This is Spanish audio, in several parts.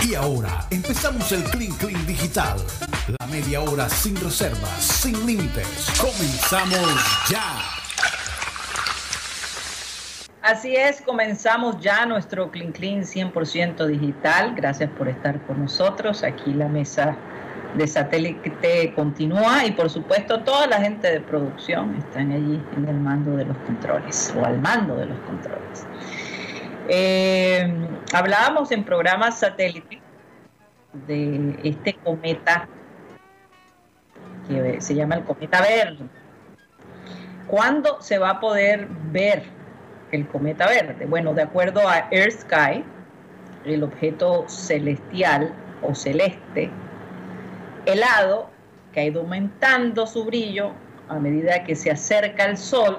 Y ahora empezamos el Clean Clean Digital. La media hora sin reservas, sin límites. Comenzamos ya. Así es, comenzamos ya nuestro Clean Clean 100% digital. Gracias por estar con nosotros. Aquí la mesa de satélite continúa y por supuesto toda la gente de producción están allí en el mando de los controles o al mando de los controles. Eh, hablábamos en programas satélite de este cometa que se llama el cometa verde. ¿Cuándo se va a poder ver el cometa verde? Bueno, de acuerdo a Earth Sky, el objeto celestial o celeste helado que ha ido aumentando su brillo a medida que se acerca al Sol,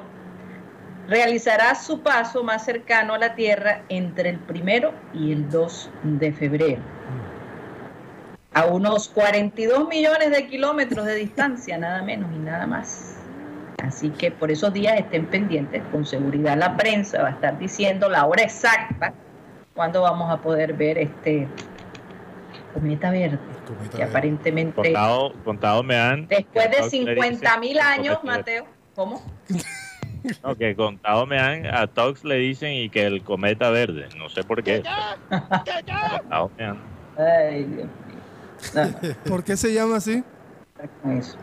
realizará su paso más cercano a la Tierra entre el primero y el 2 de febrero. A unos 42 millones de kilómetros de distancia, nada menos y nada más. Así que por esos días estén pendientes, con seguridad la prensa va a estar diciendo la hora exacta cuando vamos a poder ver este cometa verde. que aparentemente... Contado, contado me han... Después de 50 mil años, Mateo, ¿cómo? No, que contado me han, a Tox le dicen y que el cometa verde, no sé por qué. contado me han. Ay, Dios mío. ¿Por qué se llama así? Eso.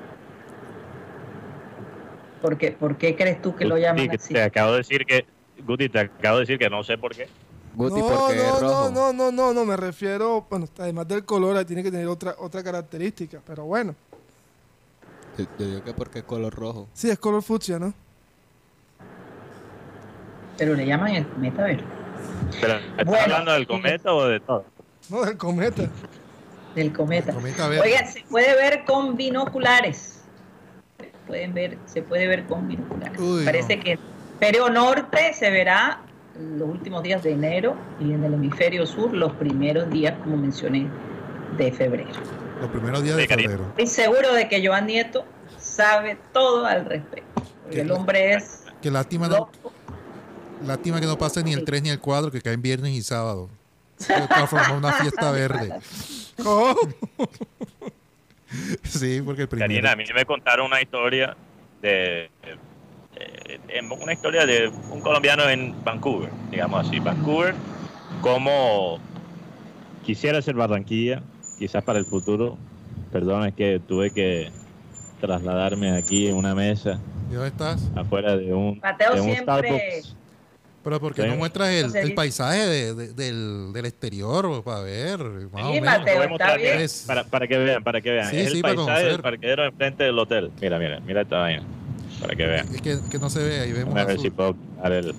¿Por qué, ¿Por qué crees tú que lo llaman así? Te acabo de decir que, Guti, te acabo de decir que no sé por qué. Guti, no, porque no, es rojo. no, no, no, no, me refiero, bueno, además del color, tiene que tener otra, otra característica, pero bueno. Yo, digo que porque es color rojo. Sí, es color fucsia, ¿no? Pero le llaman el cometa verde. Pero, ¿Estás hablando del cometa o de todo? No, del cometa. Del cometa. Oigan, se puede ver con binoculares. Pueden ver, se puede ver con binoculares. Parece que Pereo Norte se verá los últimos días de enero y en el hemisferio sur los primeros días, como mencioné, de febrero. Los primeros días de febrero. Estoy seguro de que Joan Nieto sabe todo al respecto. el hombre es. Qué lástima Lástima que no pase ni el 3 ni el 4, que caen viernes y sábado. Una fiesta verde. ¿Cómo? sí, porque el primero... Karina, a mí me contaron una historia de, una historia de un colombiano en Vancouver, digamos así. Vancouver, como quisiera ser Barranquilla, quizás para el futuro. Perdón, es que tuve que trasladarme aquí en una mesa. ¿Y dónde estás? Afuera de un, Mateo de un siempre... Pero ¿por qué no muestras el, el paisaje de, de, del, del, exterior para ver? sí, Mateo, está bien. Para, para, que vean, para que vean. Sí, el sí, paisaje del parquedero enfrente del hotel. Mira, mira, mira esta vaina. Para que vean. Es que, que no se ve, ahí vemos. A ver si puedo quitar el,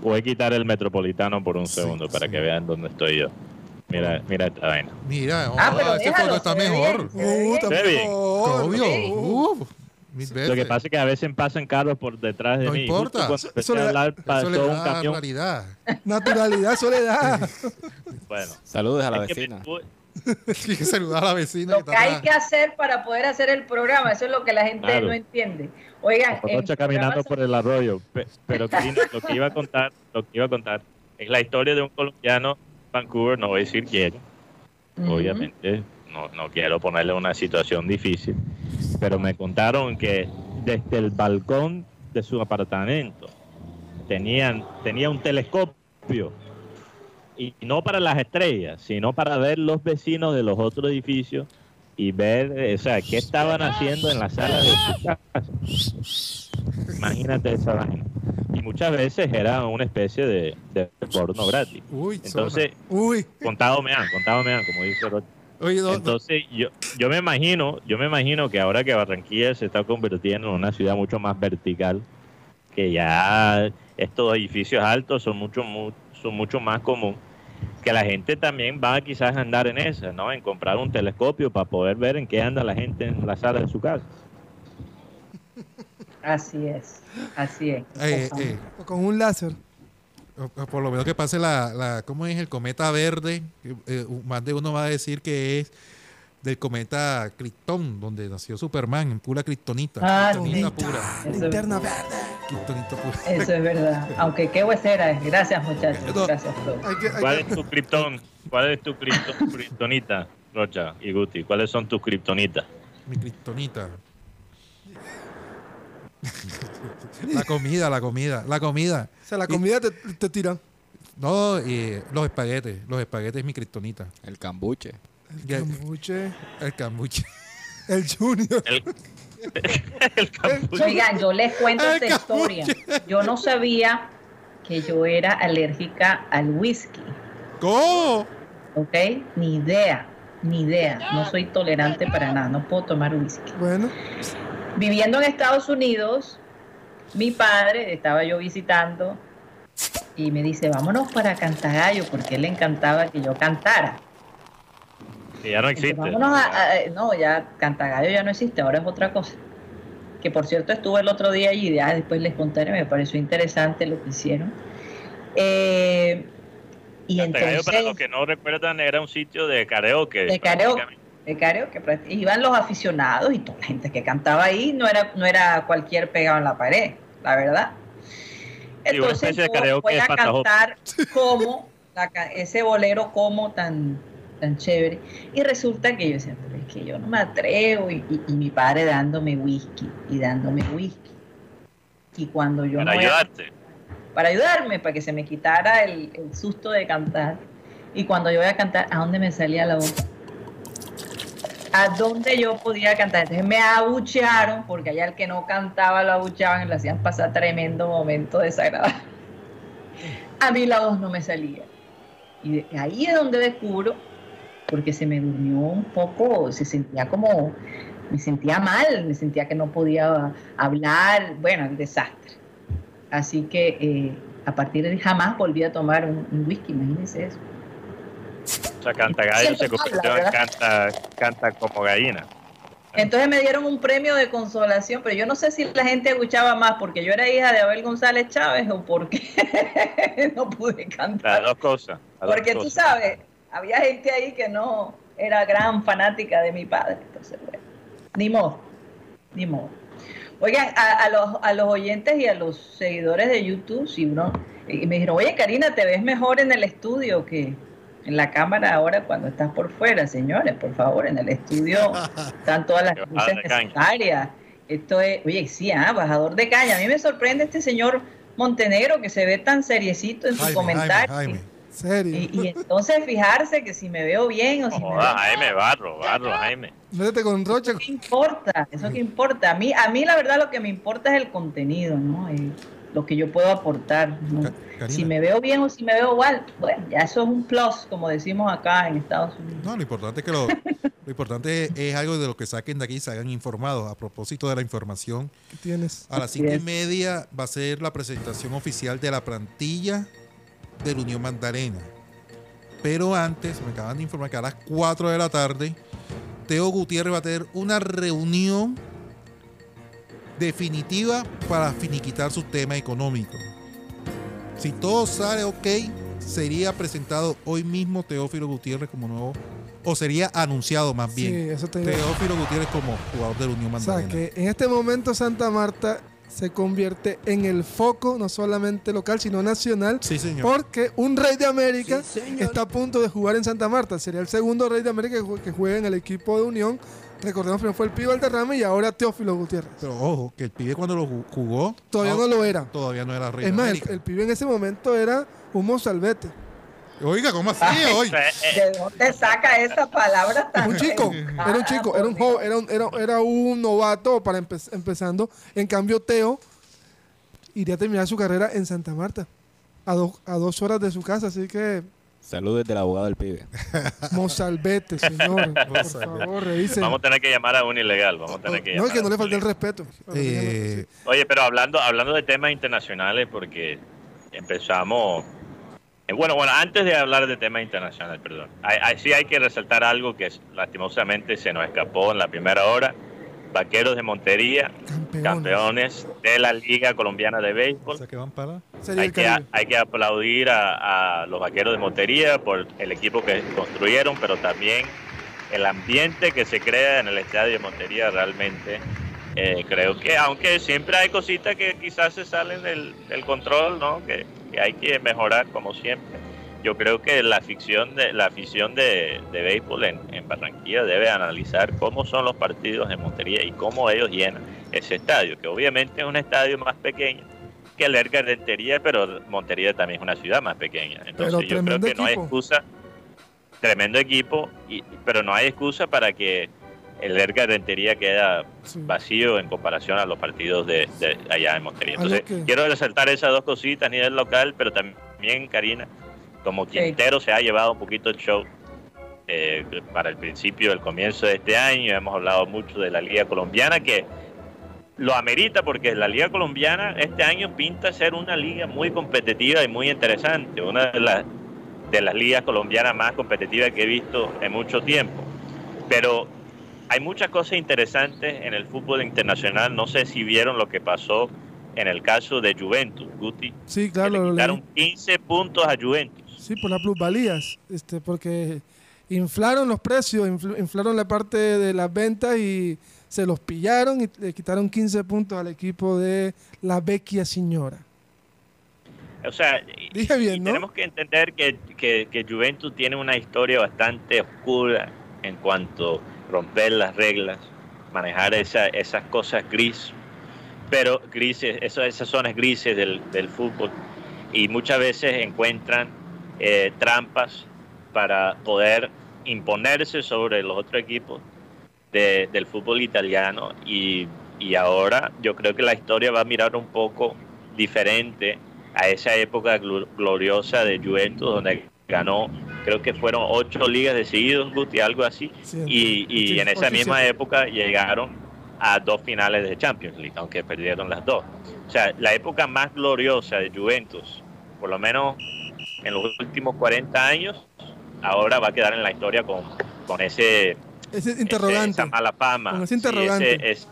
voy a quitar el metropolitano por un segundo para que vean dónde estoy yo. Mira, mira esta vaina. Mira, ah, pero ese foto está mejor. Uh, está bien. Obvio. Uh. Lo que pasa es que a veces pasan carros por detrás de no mí. No importa. Eso le, da, naturalidad. Naturalidad, soledad. bueno. Saludos a la vecina. hay que saludar a la vecina. Lo que, hay que hacer para poder hacer el programa, eso es lo que la gente no entiende. Oigan, caminando por el arroyo, pero lo que iba a contar, lo que iba a contar es la historia de un colombiano Vancouver, no voy a decir quién, obviamente no, no quiero ponerle una situación difícil, pero me contaron que desde el balcón de su apartamento tenían, tenía un telescopio y no para las estrellas, sino para ver los vecinos de los otros edificios y ver, eh, o sea, qué estaban haciendo en la sala de su casa. Imagínate esa vaina. Y muchas veces era una especie de, porno gratis. Entonces, contado me han, contado me han, como dice Rocha. Entonces yo, yo me imagino, yo me imagino que ahora que Barranquilla se está convirtiendo en una ciudad mucho más vertical, que ya estos edificios altos son mucho, son mucho más común, que la gente también va a quizás andar en esa, ¿no? En comprar un telescopio para poder ver en qué anda la gente en la sala de su casa. Así es, así es. Eh, eh. Con un láser por lo menos que pase la, la ¿cómo es? El cometa verde. Eh, más de uno va a decir que es del cometa Krypton, donde nació Superman, en pura kriptonita. Ah, pura. Linterna verde. Eso es verdad. Aunque qué huesera es. Gracias, muchachos. Gracias, ¿Cuál es tu criptón? ¿Cuál es tu criptonita, Rocha y Guti? ¿Cuáles son tus criptonitas? Mi criptonita. la comida, la comida, la comida. O sea, la comida te, te tiran. No, y los espaguetes. Los espaguetes es mi criptonita. El cambuche. El cambuche. El cambuche. El junior. El, el cambuche. Oigan, yo les cuento esta historia. Yo no sabía que yo era alérgica al whisky. ¿Cómo? ¿Ok? Ni idea, ni idea. No soy tolerante para nada. No puedo tomar whisky. Bueno. Viviendo en Estados Unidos, mi padre, estaba yo visitando, y me dice, vámonos para Cantagallo, porque él le encantaba que yo cantara. Que ya no existe. Entonces, vámonos a- a- no, ya Cantagallo ya no existe, ahora es otra cosa. Que por cierto estuve el otro día allí, ya después les contaré, me pareció interesante lo que hicieron. Eh, y Cantagallo, para los entonces, que no recuerdan, era un sitio de karaoke. de karaoke. De karaoke, práct- iban los aficionados y toda la gente que cantaba ahí, no era, no era cualquier pegado en la pared, la verdad. De yo voy a cantar como la ese bolero como tan tan chévere. Y resulta que yo decía pero es que yo no me atrevo y, y- y mi padre dándome whisky y dándome whisky. Y cuando yo Para no ayudarte. para ayudarme para que se me quitara el, el susto de cantar. Y cuando yo voy a cantar a dónde me salía la voz a dónde yo podía cantar. Entonces me abuchearon porque allá el que no cantaba lo abucheaban y le hacían pasar tremendo momento desagradable. A mí la voz no me salía. Y ahí es donde descubro porque se me durmió un poco se sentía como me sentía mal me sentía que no podía hablar. Bueno el desastre. Así que eh, a partir de jamás volví a tomar un, un whisky, imagínense eso. Sea, Cantagallo se convirtió en canta, canta como gallina. Entonces me dieron un premio de consolación, pero yo no sé si la gente escuchaba más porque yo era hija de Abel González Chávez o porque no pude Las cantar. dos cosas. las dos Porque tú cosas. sabes, había gente ahí que no era gran fanática de mi padre. Entonces, bueno, ni modo, ni modo. Oigan, a, a los, a los oyentes y a los seguidores de YouTube, si uno, y me dijeron, oye Karina, te ves mejor en el estudio que en la cámara ahora cuando estás por fuera, señores, por favor, en el estudio están todas las Que luces necesarias. Esto es, oye, sí, ah, bajador de caña. A mí me sorprende este señor Montenegro que se ve tan seriecito en su Jaime, comentario. Jaime, Jaime. Serio. Y, y entonces fijarse que si me veo bien o si No me veo Jaime, barro, barro, Jaime. Métete con Rocha. ¿Qué importa? ¿Eso qué importa? A mí, a mí la verdad lo que me importa es el contenido, ¿no? Eh, lo que yo puedo aportar. Si me veo bien o si me veo mal, bueno, ya eso es un plus, como decimos acá en Estados Unidos. No, lo importante es que lo, lo importante es, es algo de lo que saquen de aquí y se hagan informados. A propósito de la información, que tienes. a las cinco y media va a ser la presentación oficial de la plantilla de la Unión Magdalena. Pero antes, me acaban de informar que a las 4 de la tarde, Teo Gutiérrez va a tener una reunión definitiva para finiquitar su tema económico. Si todo sale ok, sería presentado hoy mismo Teófilo Gutiérrez como nuevo, o sería anunciado más Sí, bien, eso te Teófilo Gutiérrez como jugador de la Unión O sea, Magdalena. que en este momento Santa Marta se convierte en el foco, no solamente local, sino nacional, Sí, señor. porque un rey de América está a punto de jugar en Santa Marta. Sería el segundo rey de América que juega en el equipo de Unión. Recordemos que fue el Pibe Valderrama y ahora Teófilo Gutiérrez. Pero ojo, que el pibe cuando lo ju- jugó Todavía no lo era. todavía no era rey Es más, el, pibe en ese momento era un mozalbete. Oiga, ¿cómo así hoy? Eh, ¿De dónde saca esa palabra tan Un chico, era un chico, era un Dios. joven, era un, era, era un novato para empe- empezando. En cambio, Teo iría a terminar su carrera en Santa Marta, a, do- a dos horas de su casa. Así que, Saludos del abogado del pibe. Mozalbete, señor. por Mozalbete. favor, revisen. vamos a tener que llamar a un ilegal. Vamos a tener que No, es que no le falte el ilegal. respeto. Eh, Oye, pero hablando, hablando de temas internacionales, porque empezamos. eh, Bueno, bueno, antes de hablar de temas internacionales, perdón. Hay, hay- sí hay que resaltar algo que lastimosamente se nos escapó en la primera hora. Vaqueros de Montería, Campeones. campeones de la Liga Colombiana de o Béisbol. sea, que van para Sería Hay que, hay que aplaudir a, a los Vaqueros de Montería por el equipo que construyeron, pero también el ambiente que se crea en el estadio de Montería realmente Eh, creo que, aunque siempre hay cositas que quizás se salen del, del control, ¿no? Que, que hay que mejorar como siempre yo creo que la afición de la afición de, de béisbol en, en, Barranquilla debe analizar cómo son los partidos en Montería y cómo ellos llenan ese estadio, que obviamente es un estadio más pequeño que el Erga Rentería, pero Montería también es una ciudad más pequeña. Entonces yo creo que equipo. no hay excusa, tremendo equipo, y, pero no hay excusa para que el Erga Rentería queda sí. vacío en comparación a los partidos de, de allá en Montería. Entonces que... quiero resaltar esas dos cositas a nivel local, pero también, Karina, como Quintero se ha llevado un poquito el show eh, para el principio, el comienzo de este año. Hemos hablado mucho de la Liga Colombiana, que lo amerita porque la Liga Colombiana este año pinta ser una liga muy competitiva y muy interesante, una de las, de las ligas colombianas más competitivas que he visto en mucho tiempo. Pero hay muchas cosas interesantes en el fútbol internacional. No sé si vieron lo que pasó en el caso de Juventus, Guti. Sí, claro. Le quitaron 15 puntos a Juventus. Sí, por las plusvalías, este, porque inflaron los precios, inflaron la parte de las ventas y se los pillaron y le quitaron 15 puntos al equipo de la vecchia señora. O sea, Dije bien, ¿no? tenemos que entender que, que, que, Juventus tiene una historia bastante oscura en cuanto a romper las reglas, manejar esa, esas cosas gris, pero grises, esas, esas zonas grises del, del fútbol, y muchas veces encuentran eh, trampas para poder imponerse sobre los otros equipos de, del fútbol italiano y, y, ahora yo creo que la historia va a mirar un poco diferente a esa época gloriosa de Juventus donde ganó creo que fueron ocho ligas de seguidos Guti, algo así sí, y, y sí, en esa misma sí. época llegaron a dos finales de Champions League aunque perdieron las dos o sea la época más gloriosa de Juventus por lo menos en los últimos 40 años, ahora va a quedar en la historia con, con ese, ese interrogante. Ese, esa mala fama. Con ese interrogante. Sí, ese,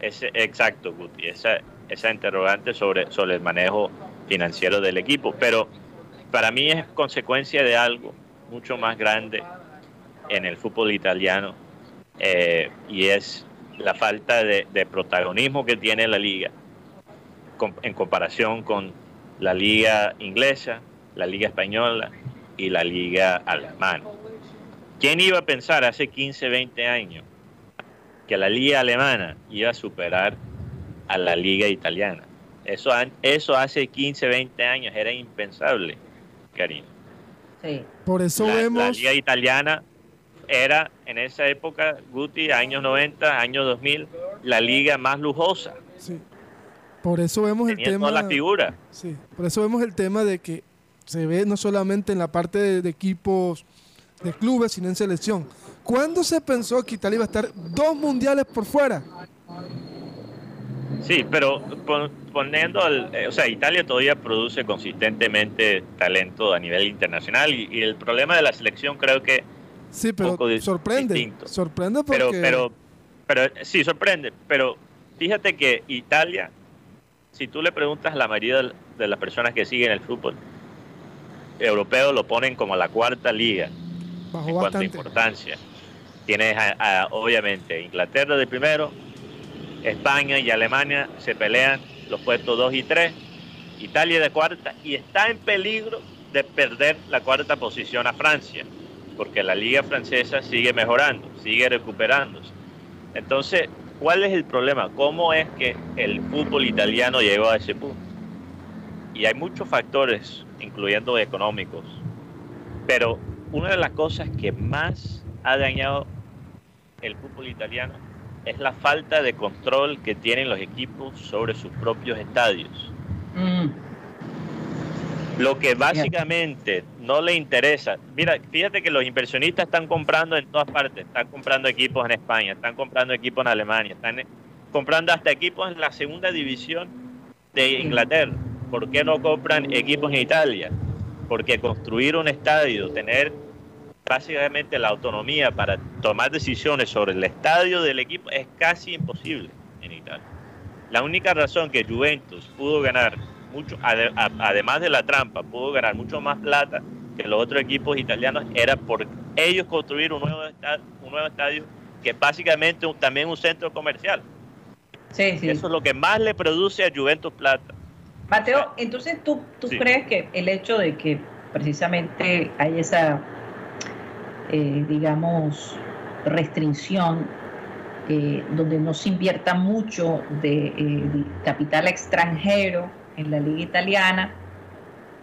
ese, exacto, Guti, esa, esa interrogante sobre, sobre el manejo financiero del equipo. Pero para mí es consecuencia de algo mucho más grande en el fútbol italiano eh, y es la falta de, de, protagonismo que tiene la liga con, en comparación con la liga inglesa, la Liga Española y la Liga Alemana. ¿Quién iba a pensar hace 15, 20 años que la Liga Alemana iba a superar a la Liga Italiana? Eso, eso hace 15, 20 años era impensable, Karina. Sí. Por eso la, vemos... La Liga Italiana era en esa época, Guti, años 90, años 2000, la liga más lujosa. Sí. Por eso vemos Tenía el tema... Toda la figura. Sí. Por eso vemos el tema de que se ve no solamente en la parte de, de, equipos de clubes, sino en selección. ¿Cuándo se pensó que Italia iba a estar dos mundiales por fuera? Sí, pero poniendo, al, o sea, Italia todavía produce consistentemente talento a nivel internacional y, y, el problema de la selección creo que sí, pero sorprende, distinto. sorprende porque pero, pero, pero sí sorprende, pero fíjate que Italia, si tú le preguntas a la mayoría de las personas que siguen el fútbol, europeos lo ponen como la cuarta liga Bajó en bastante. cuanto a importancia. Tienes a, a, obviamente Inglaterra de primero, España y Alemania se pelean los puestos 2 y 3, Italia de cuarta y está en peligro de perder la cuarta posición a Francia, porque la liga francesa sigue mejorando, sigue recuperándose. Entonces, ¿cuál es el problema? ¿Cómo es que el fútbol italiano llegó a ese punto? Y hay muchos factores incluyendo económicos. Pero una de las cosas que más ha dañado el fútbol italiano es la falta de control que tienen los equipos sobre sus propios estadios. Mm. Lo que básicamente no le interesa. Mira, fíjate que los inversionistas están comprando en todas partes. Están comprando equipos en España, están comprando equipos en Alemania, están comprando hasta equipos en la segunda división de Inglaterra. ¿Por qué no compran equipos en Italia? Porque construir un estadio, tener básicamente la autonomía para tomar decisiones sobre el estadio del equipo es casi imposible en Italia. La única razón que Juventus pudo ganar mucho, además de la trampa, pudo ganar mucho más plata que los otros equipos italianos era por ellos construir un nuevo estadio, un nuevo estadio que es básicamente un, también un centro comercial Sí, sí. Eso es lo que más le produce a Juventus plata. Mateo, entonces tú, tú Sí. crees que el hecho de que precisamente hay esa, eh, digamos, restricción eh, donde no se invierta mucho de, eh, de capital extranjero en la liga italiana,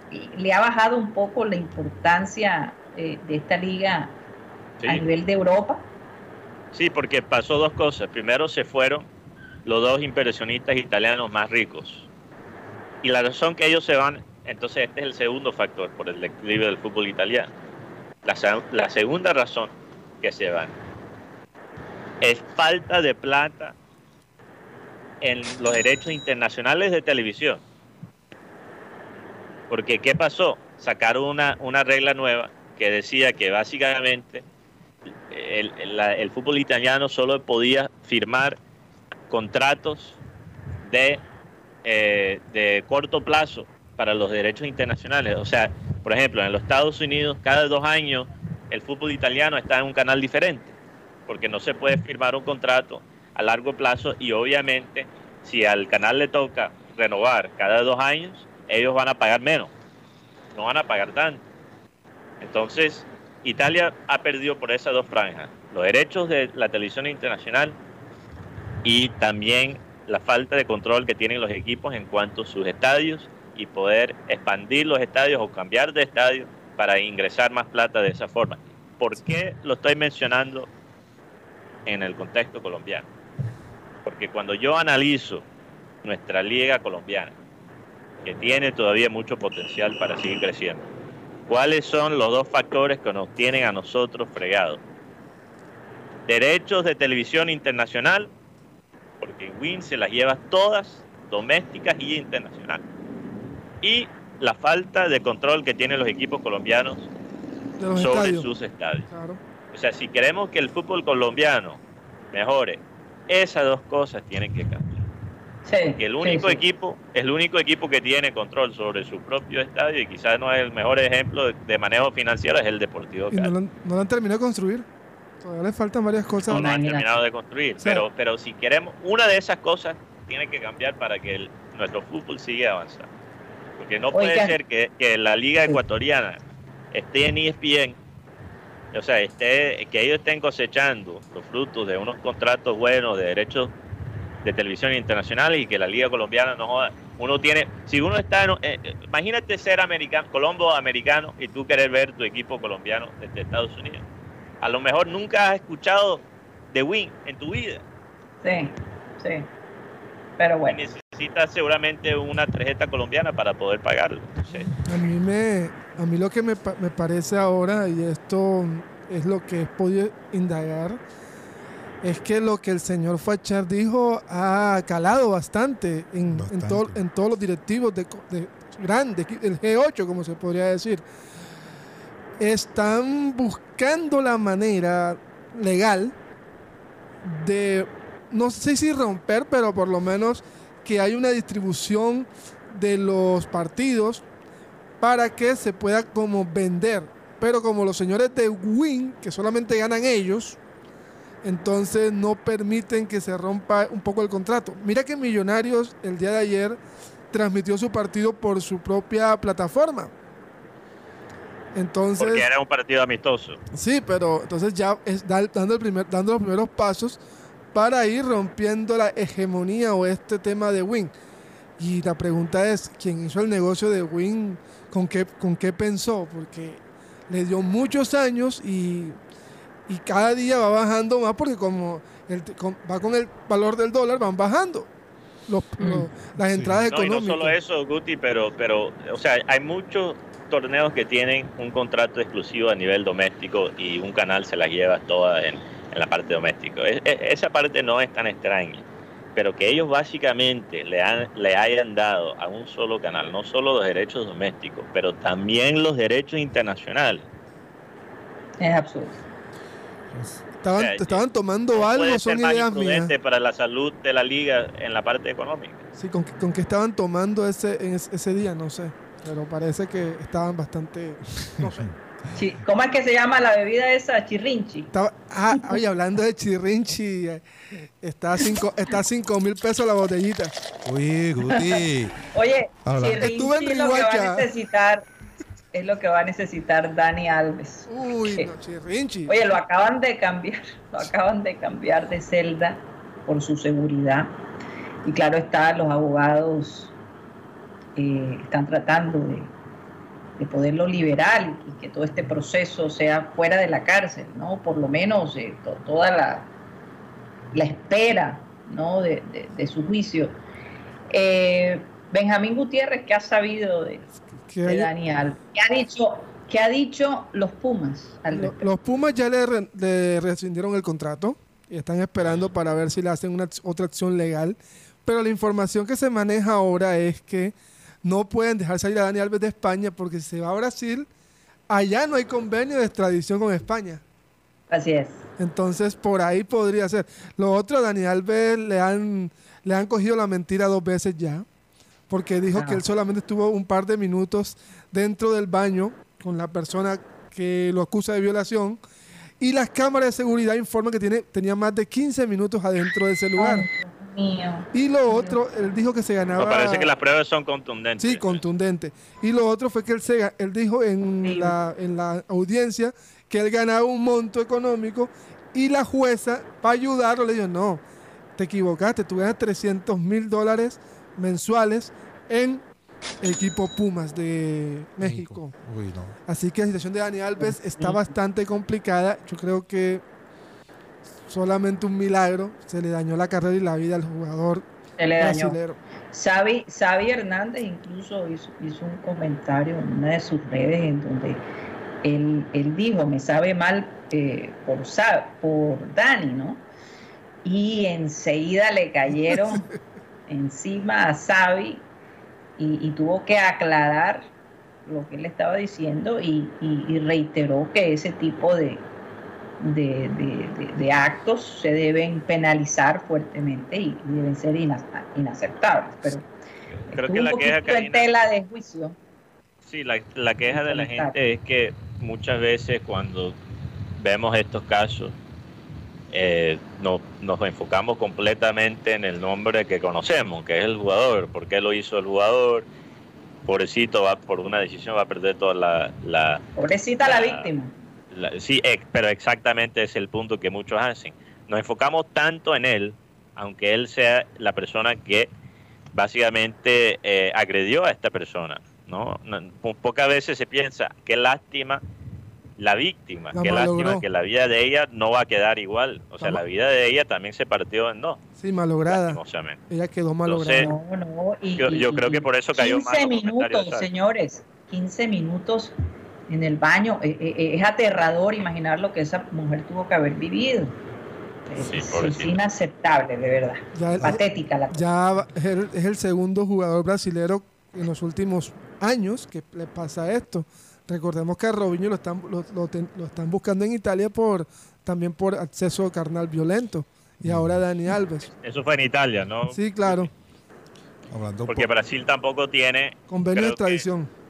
le ha bajado un poco la importancia de esta liga Sí. a nivel de Europa? Sí, porque pasó dos cosas. Primero se fueron los dos inversionistas italianos más ricos. Y la razón que ellos se van, entonces este es el segundo factor por el declive del fútbol italiano. La, se- la segunda razón que se van es falta de plata en los derechos internacionales de televisión. Porque ¿qué pasó? Sacaron una, una regla nueva que decía que básicamente el, el- el fútbol italiano solo podía firmar contratos de, eh, de corto plazo para los derechos internacionales. O sea, por ejemplo, en los Estados Unidos, cada dos años el fútbol italiano está en un canal diferente, porque no se puede firmar un contrato a largo plazo y obviamente si al canal le toca renovar cada dos años, ellos van a pagar menos, no van a pagar tanto. Entonces, Italia ha perdido por esas dos franjas, los derechos de la televisión internacional y también la falta de control que tienen los equipos en cuanto a sus estadios y poder expandir los estadios o cambiar de estadio para ingresar más plata de esa forma. ¿Por qué lo estoy mencionando en el contexto colombiano? Porque cuando yo analizo nuestra liga colombiana, que tiene todavía mucho potencial para seguir creciendo, ¿cuáles son los dos factores que nos tienen a nosotros fregados? Derechos de televisión internacional, porque Win se las lleva todas, domésticas y internacionales. Y la falta de control que tienen los equipos colombianos los sobre estadios. sus estadios. Claro. O sea, si queremos que el fútbol colombiano mejore, esas dos cosas tienen que cambiar. Sí, Que el sí, único sí. equipo, el único equipo que tiene control sobre su propio estadio y quizás no es el mejor ejemplo de, de manejo financiero es el Deportivo Y no Cali. lo, han, no lo han terminado de construir. Todavía le faltan varias cosas. No, no han terminado de construir, Sí. pero, pero si queremos, una de esas cosas tiene que cambiar para que el- nuestro fútbol siga avanzando. Porque no puede ser que, que la liga ecuatoriana esté en ESPN, o sea, esté, que ellos estén cosechando los frutos de unos contratos buenos de derechos de televisión internacional y que la liga colombiana no joda. Uno tiene, si uno está, en, eh, imagínate ser americano, colombo americano y tú querer ver tu equipo colombiano desde Estados Unidos. A lo mejor nunca has escuchado de Win en tu vida. Sí, sí. Pero Y bueno. necesitas seguramente una tarjeta colombiana para poder pagarlo. A mí, me, a mí lo que me, pa- me parece ahora, y esto es lo que he podido indagar, es que lo que el señor Fachar dijo ha calado bastante en, en, Bastante. todo- en todos los directivos de, co- de grandes, el G8, como se podría decir. Están buscando la manera legal de, no sé si romper, pero por lo menos que hay una distribución de los partidos para que se pueda como vender. Pero como los señores de Win, que solamente ganan ellos, entonces no permiten que se rompa un poco el contrato. Mira que Millonarios el día de ayer transmitió su partido por su propia plataforma. Entonces, porque era un partido amistoso. Sí, pero entonces ya es da- dando, el primer, dando los primeros pasos para ir rompiendo la hegemonía o este tema de Win. Y la pregunta es, ¿quién hizo el negocio de Win? ¿Con qué, con qué pensó? Porque le dio muchos años y, y cada día va bajando más porque como el, con- va con el valor del dólar, van bajando los, los- las Sí. entradas No, y no económicas. solo eso, Guti, pero, pero, o sea, hay muchos torneos que tienen un contrato exclusivo a nivel doméstico y un canal se las lleva todas en, en la parte doméstica. Es- es- esa parte no es tan extraña, pero que ellos básicamente le, han, le hayan dado a un solo canal, no solo los derechos domésticos, pero también los derechos internacionales. Es absurdo. Estaban, O sea, estaban tomando No algo, puede son ideas mías. para la salud de la liga en la parte económica. Sí, con, que- con que estaban tomando ese, en ese, ese día, no sé. Pero parece que estaban bastante. No sé. ¿Cómo es que se llama la bebida esa? Chirrinchi. Estaba, ah, oye, hablando de chirrinchi, eh, está a cinco, está a cinco mil pesos la botellita. Oye, Guti. Oye, Habla. Estuve en Chirrinchi es lo que va a necesitar, es lo que va a necesitar Dani Alves. Uy, no, chirrinchi. Oye, lo acaban de cambiar, lo acaban de cambiar de celda por su seguridad. Y claro está, los abogados eh, están tratando de, de poderlo liberar y que todo este proceso sea fuera de la cárcel, ¿no? Por lo menos eh, to- toda la, la espera, ¿no? De, de- de su juicio. Eh, Benjamín Gutiérrez, ¿qué ha sabido de, de Dani Alves? ¿Qué ha dicho, qué ha dicho los Pumas al los Pumas ya le, re- le rescindieron el contrato y están esperando para ver si le hacen una, otra acción legal. Pero la información que se maneja ahora es que no pueden dejar salir a Dani Alves de España porque si se va a Brasil, allá no hay convenio de extradición con España. Así es. Entonces, por ahí podría ser. Lo otro, a Dani Alves le han, le han cogido la mentira dos veces ya, porque dijo Ah. que él solamente estuvo un par de minutos dentro del baño con la persona que lo acusa de violación. Y las cámaras de seguridad informan que tiene, tenía más de 15 minutos adentro de ese lugar. Dios mío. Y lo otro, él dijo que se ganaba... Me parece que las pruebas son contundentes. Sí, contundente. Y lo otro fue que él, se, él dijo en la, en la audiencia que él ganaba un monto económico y la jueza, para ayudarlo, le dijo, no, te equivocaste, tú ganas 300 mil dólares mensuales en el equipo Pumas de México. Uy, no. Así que la situación de Dani Alves está bastante complicada. Yo creo que solamente un milagro se le dañó la carrera y la vida al jugador Se le dañó. brasilero. Xavi, Xavi Hernández incluso hizo, hizo un comentario en una de sus redes en donde él, él dijo, me sabe mal eh, por, por Dani, ¿no? Y enseguida le cayeron encima a Xavi y, y tuvo que aclarar lo que él estaba diciendo y, y- y reiteró que ese tipo de, de, de- de- de actos se deben penalizar fuertemente y, y deben ser ina- inaceptables. Pero Creo que un la queja, Karina, tela de juicio. Sí, la, la queja de la gente es que muchas veces cuando vemos estos casos eh, no- nos enfocamos completamente en el nombre que conocemos, que es el jugador, por qué lo hizo el jugador, pobrecito va por una decisión va a perder toda la, la, Pobrecita la La- víctima. La- sí, ex- pero exactamente es el punto que muchos hacen. Nos enfocamos tanto en él, aunque él sea la persona que básicamente eh, agredió a esta persona. ¿no? No- po- Pocas veces se piensa, qué lástima la víctima, La qué lástima que la vida de ella no va a quedar igual. O sea, La vida de ella también se partió en dos, Sí, malograda. Ella quedó malograda. Entonces, No, no. Y, Yo- yo y- creo que por eso cayó 15 mal minutos, señores. 15 minutos en el baño. Eh, eh, eh, es aterrador imaginar lo que esa mujer tuvo que haber vivido. Sí, Es- inaceptable, de verdad. Ya, Patética la cosa. ya es el, segundo jugador brasilero en los últimos años que le pasa esto. Recordemos que a Robinho lo están, lo, lo ten- lo están buscando en Italia por también por acceso carnal violento. Y ahora Dani Alves. Eso fue en Italia, ¿no? Sí, claro. Hablando Porque por- Brasil tampoco tiene Convenio de que- extradición. co-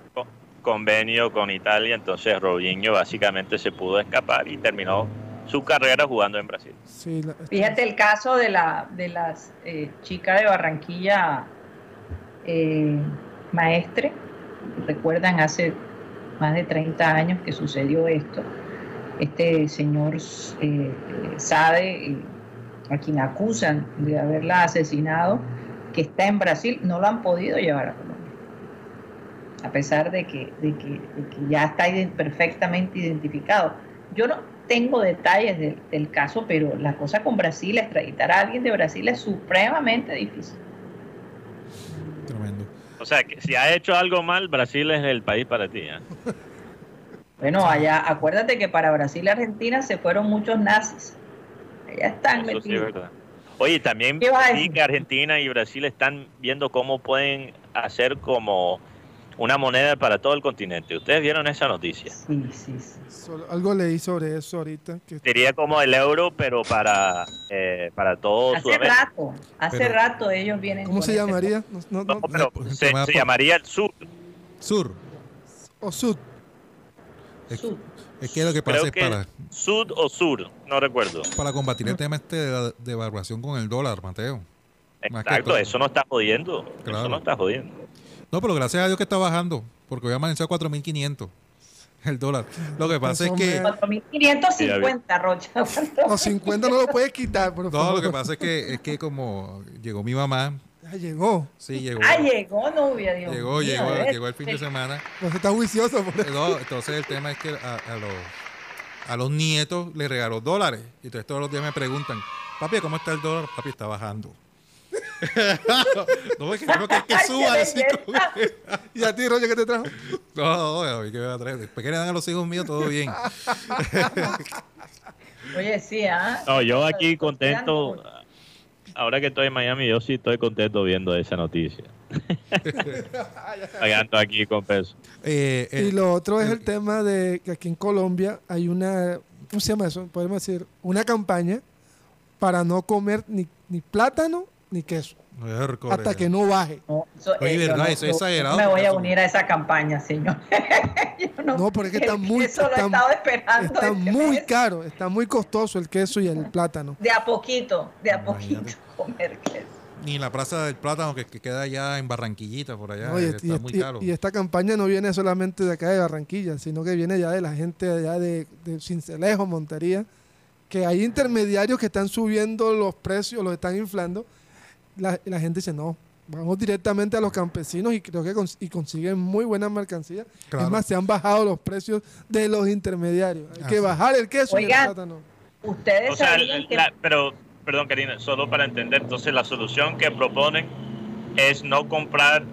convenio con Italia, entonces Robinho básicamente se pudo escapar y terminó su carrera jugando en Brasil. Sí, la- Fíjate el caso de la de las eh, chicas de Barranquilla, eh, maestre. Recuerdan hace más de 30 años que sucedió esto. Este señor eh, Sade, eh, a quien acusan de haberla asesinado, que está en Brasil, no lo han podido llevar a Colombia. A pesar de que, de que, de que ya está perfectamente identificado. Yo no tengo detalles del, del caso, pero la cosa con Brasil, extraditar a alguien de Brasil es supremamente difícil. Tremendo. O sea, que si ha hecho algo mal, Brasil es el país para ti. ¿eh? Bueno, allá, acuérdate que para Brasil y Argentina se fueron muchos nazis. Allá están Eso sí es metidos. verdad. Oye, también que Argentina y Brasil están viendo cómo pueden hacer como una moneda para todo el continente. ¿Ustedes vieron esa noticia? Sí, sí, sí. solo- algo leí sobre eso ahorita. Que, Sería como el euro, pero para, eh, para todo Hace Sudamérica. rato, hace Pero- rato ellos vienen. ¿Cómo se llamaría? No, no, no, No, pero se, llamaría el sur. Sur. o Sud. Es, Sud. es que lo que pasa Creo es que para, sud o sur, no recuerdo. para combatir el tema este de la devaluación con el dólar, Mateo. Exacto, eso no está jodiendo. Claro. Eso no está jodiendo. No, pero gracias a Dios que está bajando, porque hoy amaneció a 4.500 el dólar. Lo que pasa es que... me- 4.550, Rocha. Los 50 no lo puedes quitar, por No, favor. lo que pasa es que, es que como llegó mi mamá, Ya llegó. sí, llegó. Ah, llegó novia, Dios Llegó, llegó, ¿ves? llegó el fin de semana. Pues está juicioso. por eso. No, entonces el tema es que a, a los, a los nietos les regaló dólares. Y entonces todos los días me preguntan, papi, ¿cómo está el dólar? Papi, está bajando. no, es que creo que es que suba. así como ¿Y a ti, Roger, qué te trajo? No, no, a mí que me va a traer. Después que le dan a los hijos míos, todo bien. Oye, sí, ¿ah? No, yo aquí contento. Ahora que estoy en Miami, yo sí estoy contento viendo esa noticia. Pagando aquí con peso. Eh, Y el- lo otro es el tema de que aquí en Colombia hay una, ¿cómo se llama eso? Podemos decir, una campaña para no comer ni, ni plátano ni queso, hasta que no baje. No, eso- Oye, eh, verdad, no- eso es exagerado, Me voy a unir a esa campaña, señor. Yo No, porque es que está muy, queso lo he está, estado esperando está este muy mes. caro, está muy costoso el queso y el plátano. De a poquito, de a Imagínate. poquito comer queso. Ni la plaza del plátano que, que queda allá en Barranquillita, por allá. No, y, está y- muy caro. y esta campaña no viene solamente de acá de Barranquilla, sino que viene ya de la gente de allá de, de Cincelejo, Montería, que hay intermediarios que están subiendo los precios, los están inflando. La, la gente dice, no, vamos directamente a los campesinos y creo que cons- y consiguen muy buena mercancía. Claro. Es más, se han bajado los precios de los intermediarios. Hay que bajar el queso y el plátano. Ustedes O sea, sabían que la- pero, perdón, Karina, solo para entender, entonces la solución que proponen es no comprar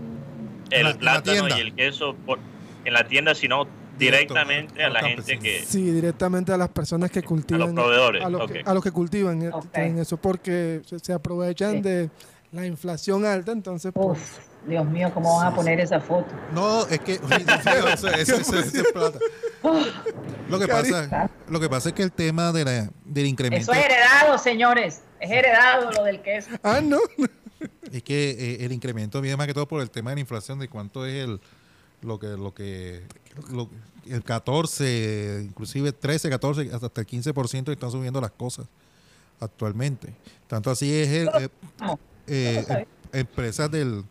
el la- plátano y el queso por, en la tienda, sino Directo directamente a la gente que... Sí, directamente a las personas que cultivan. proveedores, A los, que, a los que cultivan eh, eso porque se, se aprovechan Sí. de la inflación alta, entonces pues, Uf, Dios mío, ¿cómo van a poner esa foto? No, es que eso, eso- eso- eso es plata. Lo que pasa, lo que pasa es que el tema de la, del incremento Eso es heredado, señores. Es heredado lo del queso. ah, no. es que eh, el incremento viene más que todo por el tema de la inflación, de cuánto es el lo que lo que lo- el 14, inclusive 13, 14, hasta el 15% están subiendo las cosas actualmente. Tanto así es el, eh, eh, em- empresas del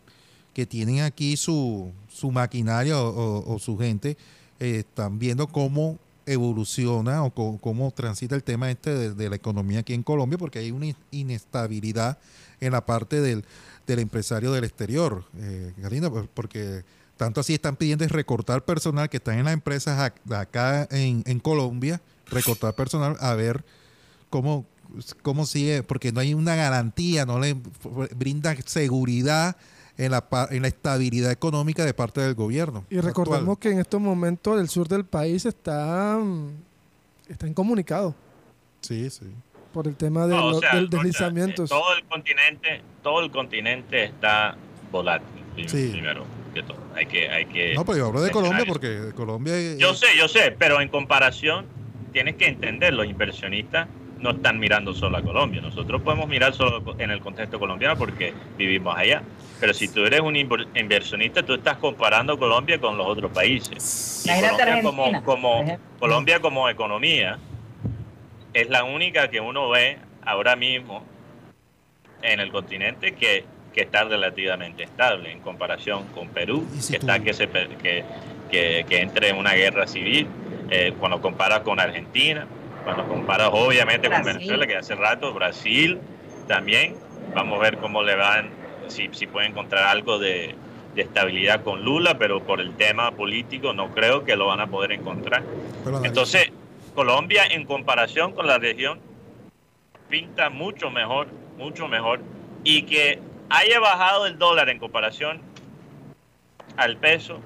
que tienen aquí su, su maquinaria o, o- o su gente eh, están viendo cómo evoluciona o co- cómo transita el tema este de, de la economía aquí en Colombia porque hay una in- inestabilidad en la parte del, del empresario del exterior, eh, Karina, por- porque tanto así están pidiendo es recortar personal que están en las empresas ac- acá en, en Colombia, recortar personal a ver cómo, cómo sigue, porque no hay una garantía, no le brinda seguridad en la, en la estabilidad económica de parte del gobierno. Y recordemos actual. que en estos momentos el sur del país está, está incomunicado Sí, sí. por el tema de No, o lo- sea, del deslizamiento. todo el continente, todo el continente está volátil. Sí. Primero que todo, hay que, hay que. No, pero yo hablo de Colombia eso. porque de Colombia... es- Yo sé, yo sé, pero en comparación tienes que entender, los inversionistas no están mirando solo a Colombia. Nosotros podemos mirar solo en el contexto colombiano porque vivimos allá. Pero si tú eres un inver- inversionista, tú estás comparando Colombia con los otros países. Y Colombia como. Colombia como economía es la única que uno ve ahora mismo en el continente que, que está relativamente estable en comparación con Perú, si que tú- está que, se, que, que, que entre en una guerra civil, eh, cuando comparas con Argentina, cuando comparas obviamente con. Venezuela, que hace rato, Brasil también, vamos a ver cómo le van, si, si puede encontrar algo de, de estabilidad con Lula, pero por el tema político no creo que lo van a poder encontrar. Entonces, Colombia en comparación con la región pinta mucho mejor, mucho mejor. Y que haya bajado el dólar en comparación al peso,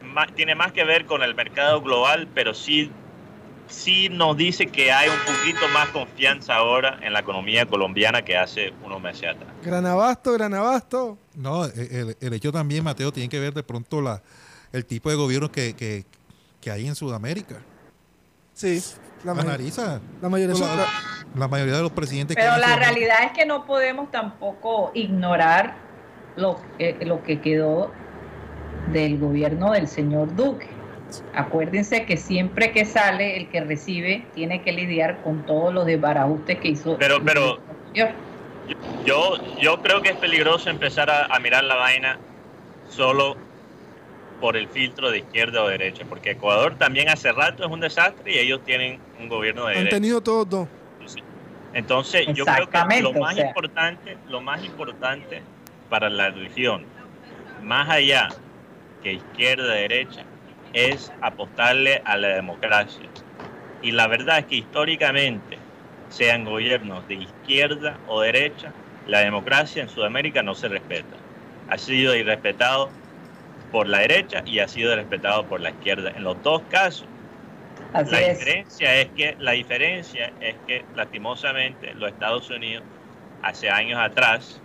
ma- tiene más que ver con el mercado global, pero sí, sí nos dice que hay un poquito más confianza ahora en la economía colombiana que hace unos meses atrás. Gran abasto, gran abasto. No, el, el hecho también, Mateo, tiene que ver de pronto la, el tipo de gobierno que, que, que hay en Sudamérica. Sí, la, ma- Analiza. la mayoría son- La, la mayoría de los presidentes que Pero la realidad es que no podemos tampoco ignorar lo, que- lo que quedó del gobierno del señor Duque. Acuérdense que siempre que sale, el que recibe tiene que lidiar con todos los desbarajustes que hizo. Pero- pero- Yo- Yo, yo creo que es peligroso empezar a, a mirar la vaina solo por el filtro de izquierda o derecha, porque Ecuador también hace rato es un desastre y ellos tienen un gobierno de Han derecha. tenido todos dos. Entonces, yo creo que lo o más sea. importante, lo más importante para la religión, más allá que izquierda derecha, es apostarle a la democracia. Y la verdad es que históricamente, sean gobiernos de izquierda o derecha, la democracia en Sudamérica no se respeta. Ha sido irrespetado por la derecha y ha sido respetado por la izquierda. En los dos casos, Así la es. diferencia es que la diferencia es que lastimosamente los Estados Unidos hace años atrás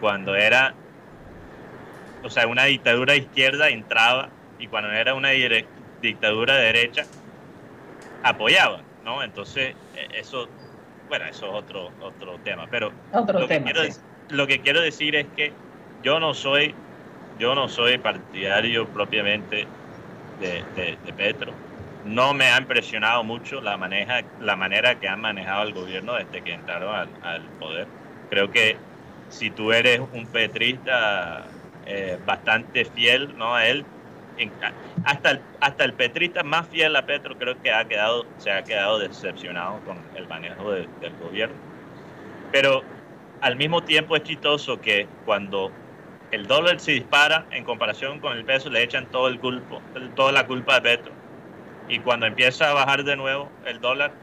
cuando era o sea una dictadura izquierda entraba y cuando era una dictadura de derecha apoyaba no entonces eh, eso bueno eso es otro otro tema pero Otro lo que, quiero, sí. dec- lo que quiero decir es que yo no soy yo no soy partidario propiamente de, de- de Petro. No me ha impresionado mucho la, maneja, la manera que han manejado el gobierno desde que entraron al, poder. Creo que si tú eres un petrista eh, bastante fiel ¿no? a él, hasta el, hasta el petrista más fiel a Petro creo que ha quedado, se ha quedado decepcionado con el manejo de- del gobierno. Pero al mismo tiempo es chistoso que cuando el dólar se dispara en comparación con el peso, le echan todo el culpo, toda la culpa a Petro. Y cuando empieza a bajar de nuevo el dólar,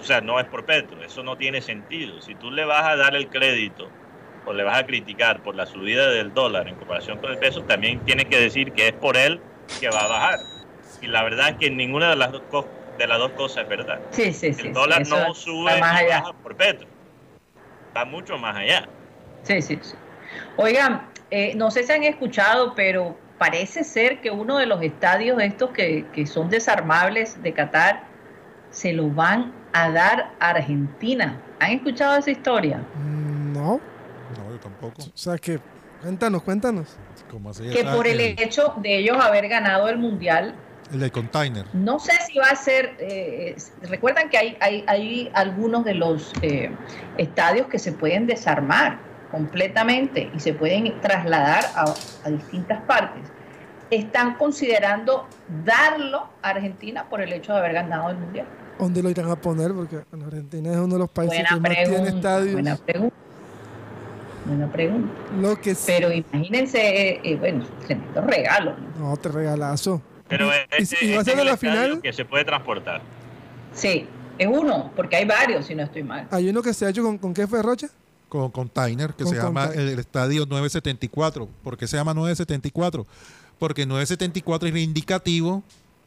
o sea, no es por Petro, eso no tiene sentido. Si tú le vas a dar el crédito o le vas a criticar por la subida del dólar en comparación con el peso, también tienes que decir que es por él que va a bajar. Y la verdad es que ninguna de las dos, co- de las dos cosas es verdad. Sí, sí, sí. El sí, dólar no sube allá. baja por Petro. Va mucho más allá. Sí, sí, sí. Oigan, eh, no sé si han escuchado, pero parece ser que uno de los estadios estos que, que son desarmables de Qatar se lo van a dar a Argentina. ¿Han escuchado esa historia? Mm, No. No, yo tampoco. O sea que, cuéntanos, cuéntanos. ¿Cómo así? Que Ah, por el el, hecho de ellos haber ganado el Mundial, el del container. no sé si va a ser, eh, recuerdan que hay, hay, hay algunos de los eh, estadios que se pueden desarmar completamente y se pueden trasladar a, a distintas partes. Están considerando darlo a Argentina por el hecho de haber ganado el Mundial. ¿Dónde lo irán a poner? Porque Argentina es uno de los países Buena que más tiene pregunta, estadios. buena pregunta. Buena pregunta. Lo que sí. Pero imagínense, eh, eh, bueno, tremendo regalo. ¿no? No, te regalazo. Pero ¿Y- este, y va a ser es el la final? que se puede transportar. Sí, es uno, porque hay varios, si no estoy mal. Hay uno que se ha hecho con, con qué fue Rocha? Con container, que Con se llama el, estadio 974. ¿Por qué se llama 974? Porque 974 es indicativo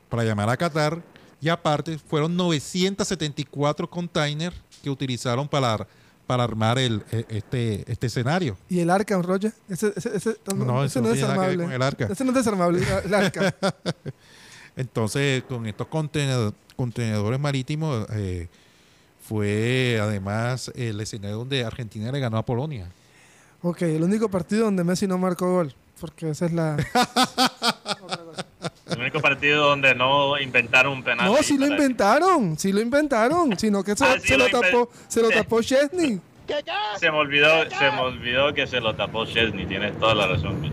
para llamar a Qatar. Y aparte, fueron 974 containers que utilizaron para, para armar el, e- este, este escenario. ¿Y el arca, Rocha? Ese, ese, ese, No, eso no es desarmable. con el arca. Ese no es desarmable, el arca. Entonces, con estos contenedor- contenedores marítimos, eh, fue además el escenario donde Argentina le ganó a Polonia. ok, el único partido donde Messi no marcó gol. Porque esa es la. El único partido donde no inventaron un penal. No, sí lo inventaron, sí lo inventaron, sino que se, Ah, sí se lo lo, tapó, se lo tapó Chesney. Se me olvidó, se me olvidó que se lo tapó Chesney, tienes toda la razón.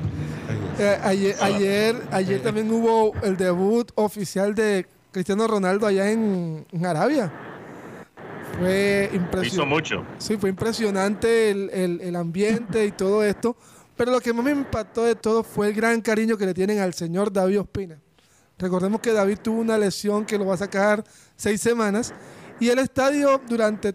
Eh, ayer, ayer, ayer también hubo el debut oficial de Cristiano Ronaldo allá en, en Arabia. Fue Hizo impresionante. mucho. Sí, fue impresionante el, el- el ambiente y todo esto. Pero lo que más me impactó de todo fue el gran cariño que le tienen al señor David Ospina. Recordemos que David tuvo una lesión que lo va a sacar seis semanas. Y el estadio durante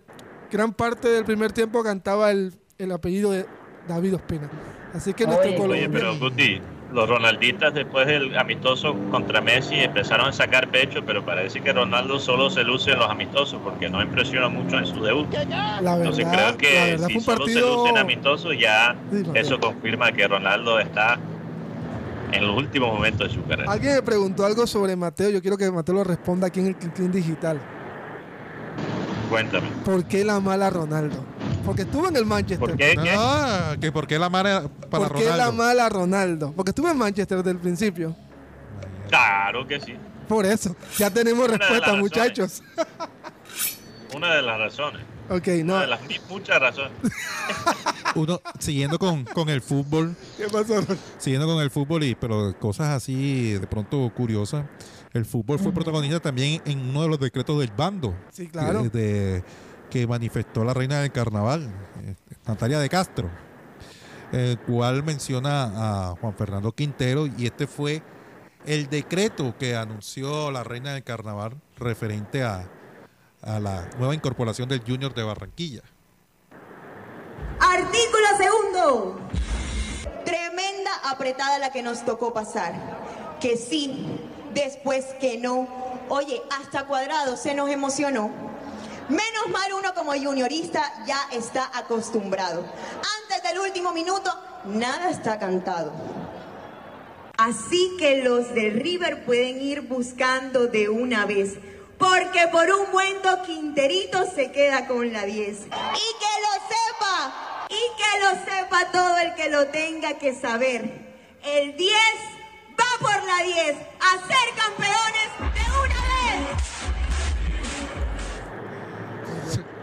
gran parte del primer tiempo cantaba el, el apellido de David Ospina. Así que nuestro Oye, Oye, pero Guti, los ronaldistas después del amistoso contra Messi empezaron a sacar pecho, pero parece que Ronaldo solo se luce en los amistosos porque no impresiona mucho en su debut. la Entonces verdad, creo la que verdad si solo se luce en amistosos ya Sí, eso confirma que Ronaldo está en los últimos momentos de su carrera. Alguien me preguntó algo sobre Mateo. Yo quiero que Mateo lo responda aquí en el Clean Digital. Cuéntame. ¿Por qué la mala Ronaldo? Porque estuvo en el Manchester. ¿Por qué? ¿Qué? Ah, que por qué la mala para ¿Por qué la Ronaldo. mala Ronaldo? Porque estuvo en Manchester desde el principio. Claro que sí. Por eso, ya tenemos Una respuesta, muchachos. Una de las razones. ok, no. Una de las muchas razones. Uno, siguiendo con, con el fútbol, ¿Qué pasó? Siguiendo con el fútbol y pero cosas así de pronto curiosas. El fútbol fue protagonista también en uno de los decretos del bando Sí, claro. de- que manifestó la reina del carnaval, eh, Natalia de Castro, el cual menciona a Juan Fernando Quintero y este fue el decreto que anunció la reina del carnaval referente a, a la nueva incorporación del Junior de Barranquilla. Artículo segundo. Tremenda apretada la que nos tocó pasar. Que sí, después que no. Oye, hasta cuadrado se nos emocionó. Menos mal uno como juniorista ya está acostumbrado. Antes del último minuto, nada está cantado. Así que los del River pueden ir buscando de una vez. Porque por un momento Quinterito se queda con la 10. Y que lo sepa, y que lo sepa todo el que lo tenga que saber. El 10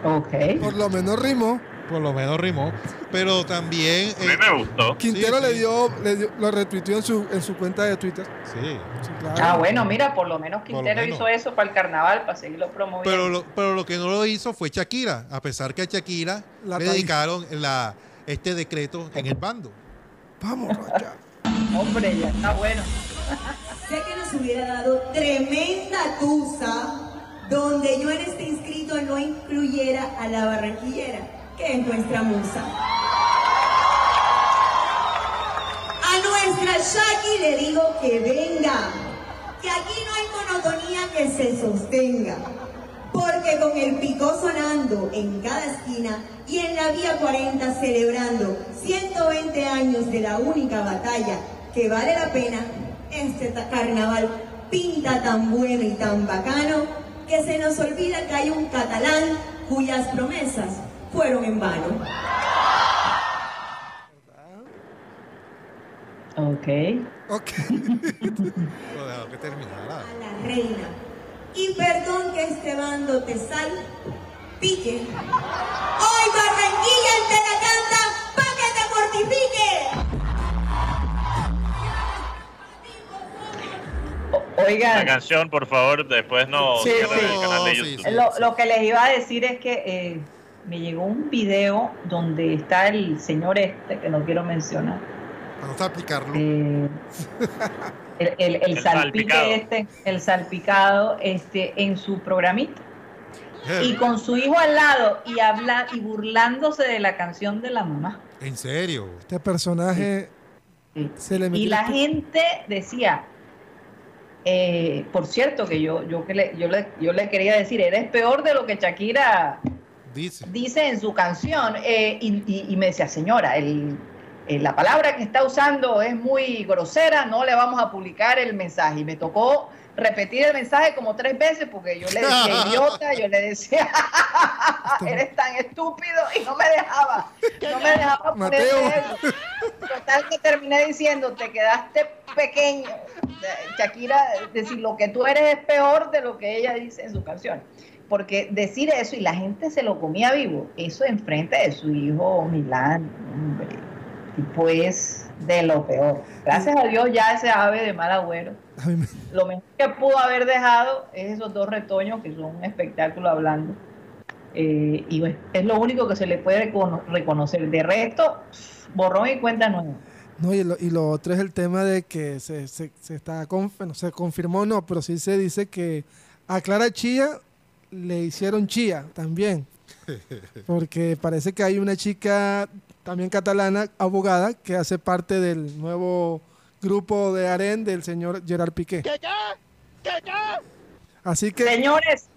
Ok. Por lo menos rimó. Por lo menos rimó, pero también... A mí eh, me gustó. Quintero Sí, le sí. dio, le dio- lo retuiteó en su, en su cuenta de Twitter. sí, Sí, claro. Ah, bueno, mira, por lo menos lo Quintero menos. hizo eso para el carnaval, para seguirlo promoviendo. Pero lo, pero lo que no lo hizo fue Shakira, a pesar que a Shakira La le dedicaron la, este decreto en el bando. Vamos, Rocha. Hombre, ya está bueno. Sé que nos hubiera dado tremenda tusa donde yo en este inscrito no incluyera a la barranquillera, que es nuestra musa. A nuestra Shaki le digo que venga, que aquí no hay monotonía que se sostenga. Porque con el picó sonando en cada esquina y en la vía 40 celebrando 120 años de la única batalla que vale la pena, este carnaval pinta tan bueno y tan bacano que se nos olvida que hay un catalán cuyas promesas fueron en vano. Ok. Ok. Lo dejó que terminara. a la reina. Y perdón que este bando te sal pique. Hoy Barranquilla entera canta pa' que te mortifique. La canción, por favor, después no Sí, sí. el canal de Sí, YouTube. sí. lo, lo que les iba a decir es que eh, me llegó un video donde está el señor este, que no quiero mencionar, Para no aplicarlo. eh, el, el, el El salpique salpicado. este, el salpicado, este, en su programita. Y con su hijo al lado y habla y burlándose de la canción de la mamá. En serio. Este personaje Sí. se le metió. Y la gente decía, eh, por cierto, que yo, yo, que le, yo, le, yo le quería decir, eres peor de lo que Shakira Dice. dice en su canción. eh, y, y- y me decía, señora, el, la palabra que está usando es muy grosera, no le vamos a publicar el mensaje. Y me tocó repetir el mensaje como tres veces porque yo le decía idiota, yo le decía, eres tan estúpido y no me dejaba, no me dejaba eso. Total que terminé diciendo, te quedaste pequeño. Shakira, decir lo que tú eres es peor de lo que ella dice en su canción. Porque decir eso y la gente se lo comía vivo, eso enfrente de su hijo Milán, hombre, tipo es de lo peor. Gracias a Dios ya ese ave de mal agüero. Me- Lo mejor que pudo haber dejado es esos dos retoños que son un espectáculo hablando. Eh, y bueno, es lo único que se le puede recono- reconocer. De resto, borrón y cuenta nueva. No, y lo, y lo otro es el tema de que se, se, se está conf- no se confirmó no, pero sí se dice que a Clara Chía le hicieron chía también. Porque parece que hay una chica también catalana, abogada, que hace parte del nuevo grupo de AREN del señor Gerard Piqué. Así que Señores,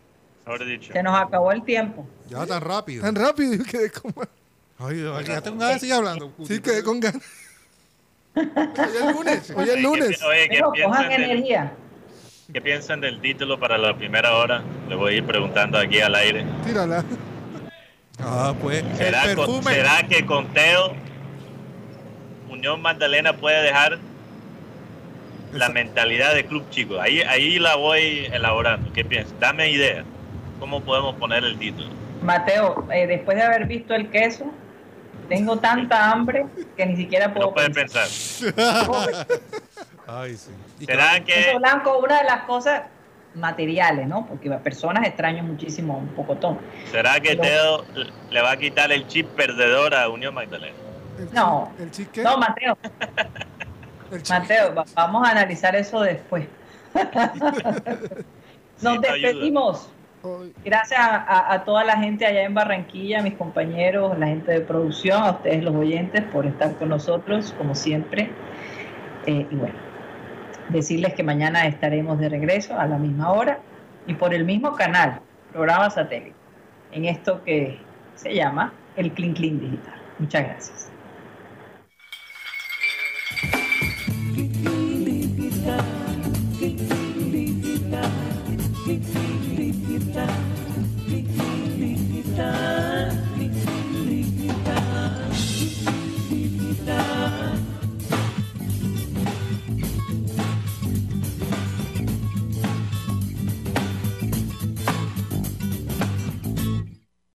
dicho. se nos acabó el tiempo. Ya tan rápido. tan rápido yo quedé como... Ay, ay, ya tengo ganas de seguir hablando. Sí, quedé con ganas. Hoy es lunes, hoy es Oye, ¿qué lunes. Oye, ¿qué Pero cojan piensan, del, energía. qué piensan del título para la primera hora? Le voy a ir preguntando aquí al aire. Tírala. Ah, pues. El ¿Será, con- perfume. ¿Será que con Teo Unión Magdalena puede dejar la mentalidad de club chico. Ahí, ahí la voy elaborando. ¿Qué piensas? Dame idea. ¿Cómo podemos poner el título? Mateo, eh, después de haber visto el queso, tengo tanta hambre que ni siquiera puedo No puedes pensar. Ay, sí. Y ¿Será que blanco, una de las cosas materiales, ¿no? Porque a personas extraño muchísimo un pocotón. será que Pero- Teo le va a quitar el chip perdedor a Unión Magdalena? El No. ¿El chique? No, Mateo, el Mateo, va- vamos a analizar eso después. Nos Sí, te ayuda. despedimos. Gracias a, toda la gente allá en Barranquilla, mis compañeros, la gente de producción, a ustedes los oyentes por estar con nosotros, como siempre. Eh, y bueno, decirles que mañana estaremos de regreso a la misma hora y por el mismo canal, programa satélite, en esto que se llama el Clean Clean Digital. Muchas gracias.